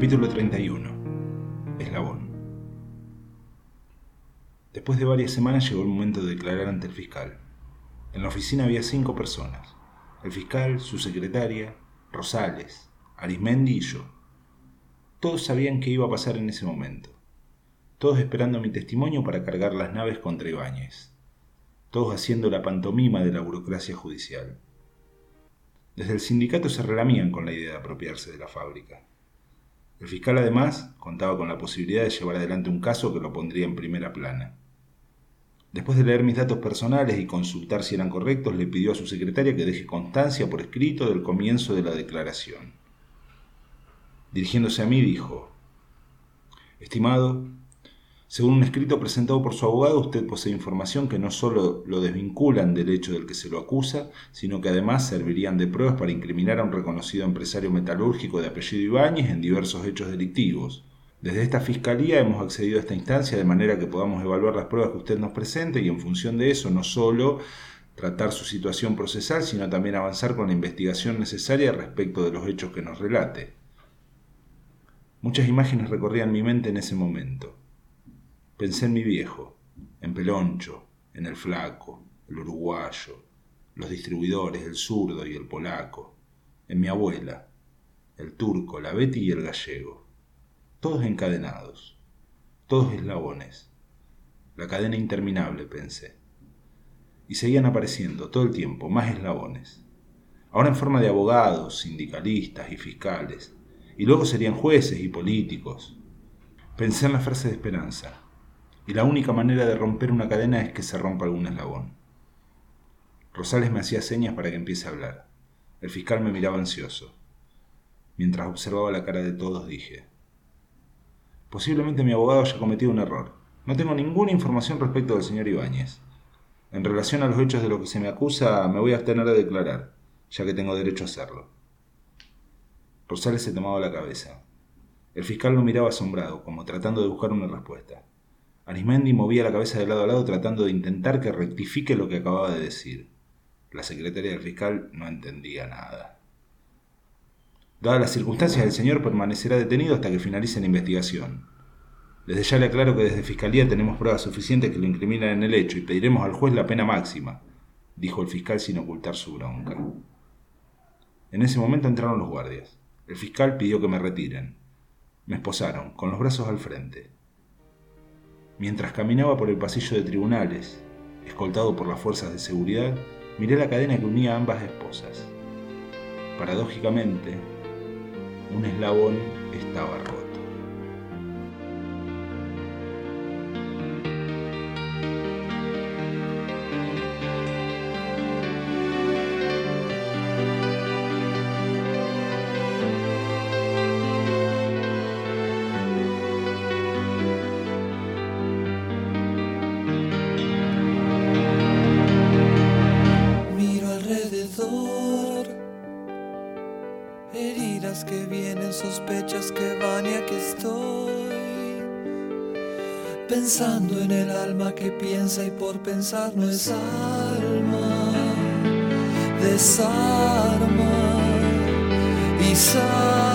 Capítulo 31. Eslabón. Después de varias semanas llegó el momento de declarar ante el fiscal. En la oficina había cinco personas. El fiscal, su secretaria, Rosales, Arismendi y yo. Todos sabían qué iba a pasar en ese momento. Todos esperando mi testimonio para cargar las naves contra Ibáñez. Todos haciendo la pantomima de la burocracia judicial. Desde el sindicato se relamían con la idea de apropiarse de la fábrica. El fiscal además contaba con la posibilidad de llevar adelante un caso que lo pondría en primera plana. Después de leer mis datos personales y consultar si eran correctos, le pidió a su secretaria que deje constancia por escrito del comienzo de la declaración. Dirigiéndose a mí dijo, Estimado, según un escrito presentado por su abogado, usted posee información que no solo lo desvinculan del hecho del que se lo acusa, sino que además servirían de pruebas para incriminar a un reconocido empresario metalúrgico de apellido Ibáñez en diversos hechos delictivos. Desde esta Fiscalía hemos accedido a esta instancia de manera que podamos evaluar las pruebas que usted nos presente y en función de eso no solo tratar su situación procesal, sino también avanzar con la investigación necesaria respecto de los hechos que nos relate. Muchas imágenes recorrían mi mente en ese momento. Pensé en mi viejo, en Peloncho, en el flaco, el uruguayo, los distribuidores, el zurdo y el polaco, en mi abuela, el turco, la Betty y el gallego, todos encadenados, todos eslabones, la cadena interminable, pensé. Y seguían apareciendo todo el tiempo más eslabones, ahora en forma de abogados, sindicalistas y fiscales, y luego serían jueces y políticos. Pensé en la frase de esperanza, y la única manera de romper una cadena es que se rompa algún eslabón. Rosales me hacía señas para que empiece a hablar. El fiscal me miraba ansioso. Mientras observaba la cara de todos dije, posiblemente mi abogado haya cometido un error. No tengo ninguna información respecto del señor Ibáñez. En relación a los hechos de lo que se me acusa, me voy a abstener de declarar, ya que tengo derecho a hacerlo. Rosales se tomaba la cabeza. El fiscal lo miraba asombrado, como tratando de buscar una respuesta. Arismendi movía la cabeza de lado a lado tratando de intentar que rectifique lo que acababa de decir. La secretaria del fiscal no entendía nada. Dadas las circunstancias, el señor permanecerá detenido hasta que finalice la investigación. Desde ya le aclaro que desde Fiscalía tenemos pruebas suficientes que lo incriminan en el hecho y pediremos al juez la pena máxima, dijo el fiscal sin ocultar su bronca. En ese momento entraron los guardias. El fiscal pidió que me retiren. Me esposaron, con los brazos al frente. Mientras caminaba por el pasillo de tribunales, escoltado por las fuerzas de seguridad, miré la cadena que unía a ambas esposas. Paradójicamente, un eslabón estaba roto. Que vienen, sospechas que van y aquí estoy. Pensando en el alma que piensa y por pensar no es alma. Desarma y sal